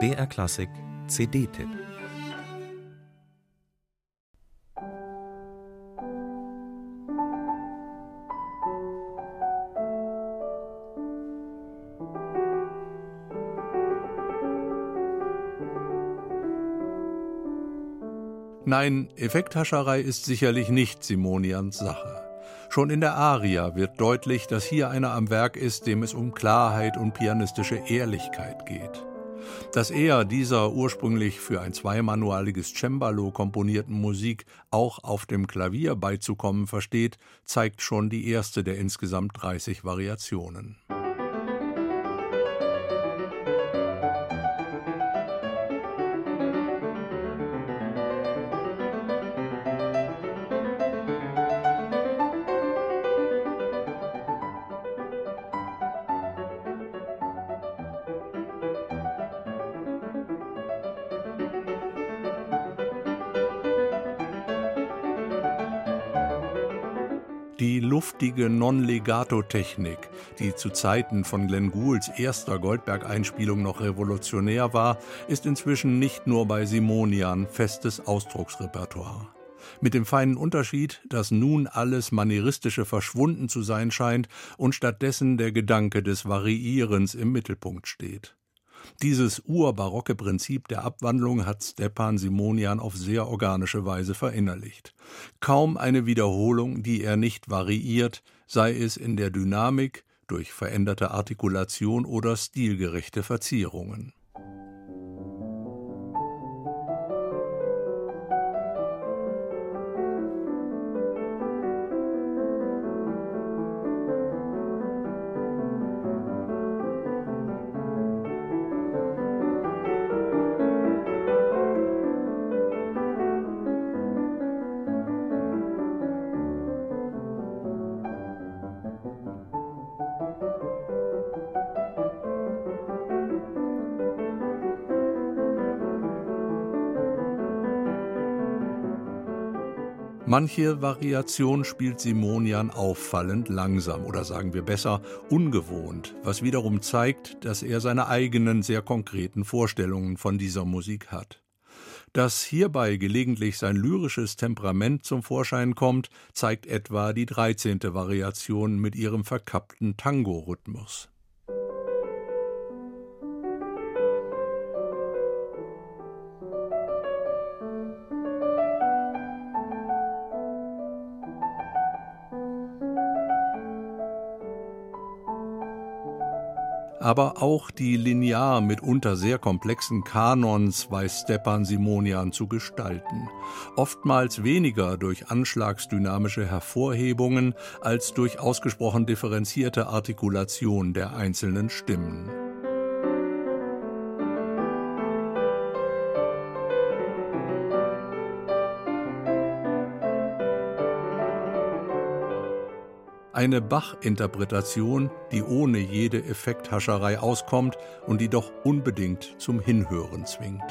BR Klassik CD-Tipp Nein, Effekthascherei ist sicherlich nicht Simonians Sache. Schon in der Aria wird deutlich, dass hier einer am Werk ist, dem es um Klarheit und pianistische Ehrlichkeit geht. Dass er dieser ursprünglich für ein zweimanualiges Cembalo komponierten Musik auch auf dem Klavier beizukommen versteht, zeigt schon die erste der insgesamt 30 Variationen. Die luftige Non-Legato-Technik, die zu Zeiten von Glenn Goulds erster Goldberg-Einspielung noch revolutionär war, ist inzwischen nicht nur bei Simonian festes Ausdrucksrepertoire. Mit dem feinen Unterschied, dass nun alles Manieristische verschwunden zu sein scheint und stattdessen der Gedanke des Variierens im Mittelpunkt steht. Dieses urbarocke Prinzip der Abwandlung hat Stepan Simonian auf sehr organische Weise verinnerlicht. Kaum eine Wiederholung, die er nicht variiert, sei es in der Dynamik, durch veränderte Artikulation oder stilgerechte Verzierungen. Manche Variation spielt Simonian auffallend langsam oder sagen wir besser ungewohnt, was wiederum zeigt, dass er seine eigenen sehr konkreten Vorstellungen von dieser Musik hat. Dass hierbei gelegentlich sein lyrisches Temperament zum Vorschein kommt, zeigt etwa die 13. Variation mit ihrem verkappten Tango-Rhythmus. Aber auch die linear mitunter sehr komplexen Kanons weiß Stepan Simonian zu gestalten, oftmals weniger durch anschlagsdynamische Hervorhebungen als durch ausgesprochen differenzierte Artikulation der einzelnen Stimmen. Eine Bach-Interpretation, die ohne jede Effekthascherei auskommt und die doch unbedingt zum Hinhören zwingt.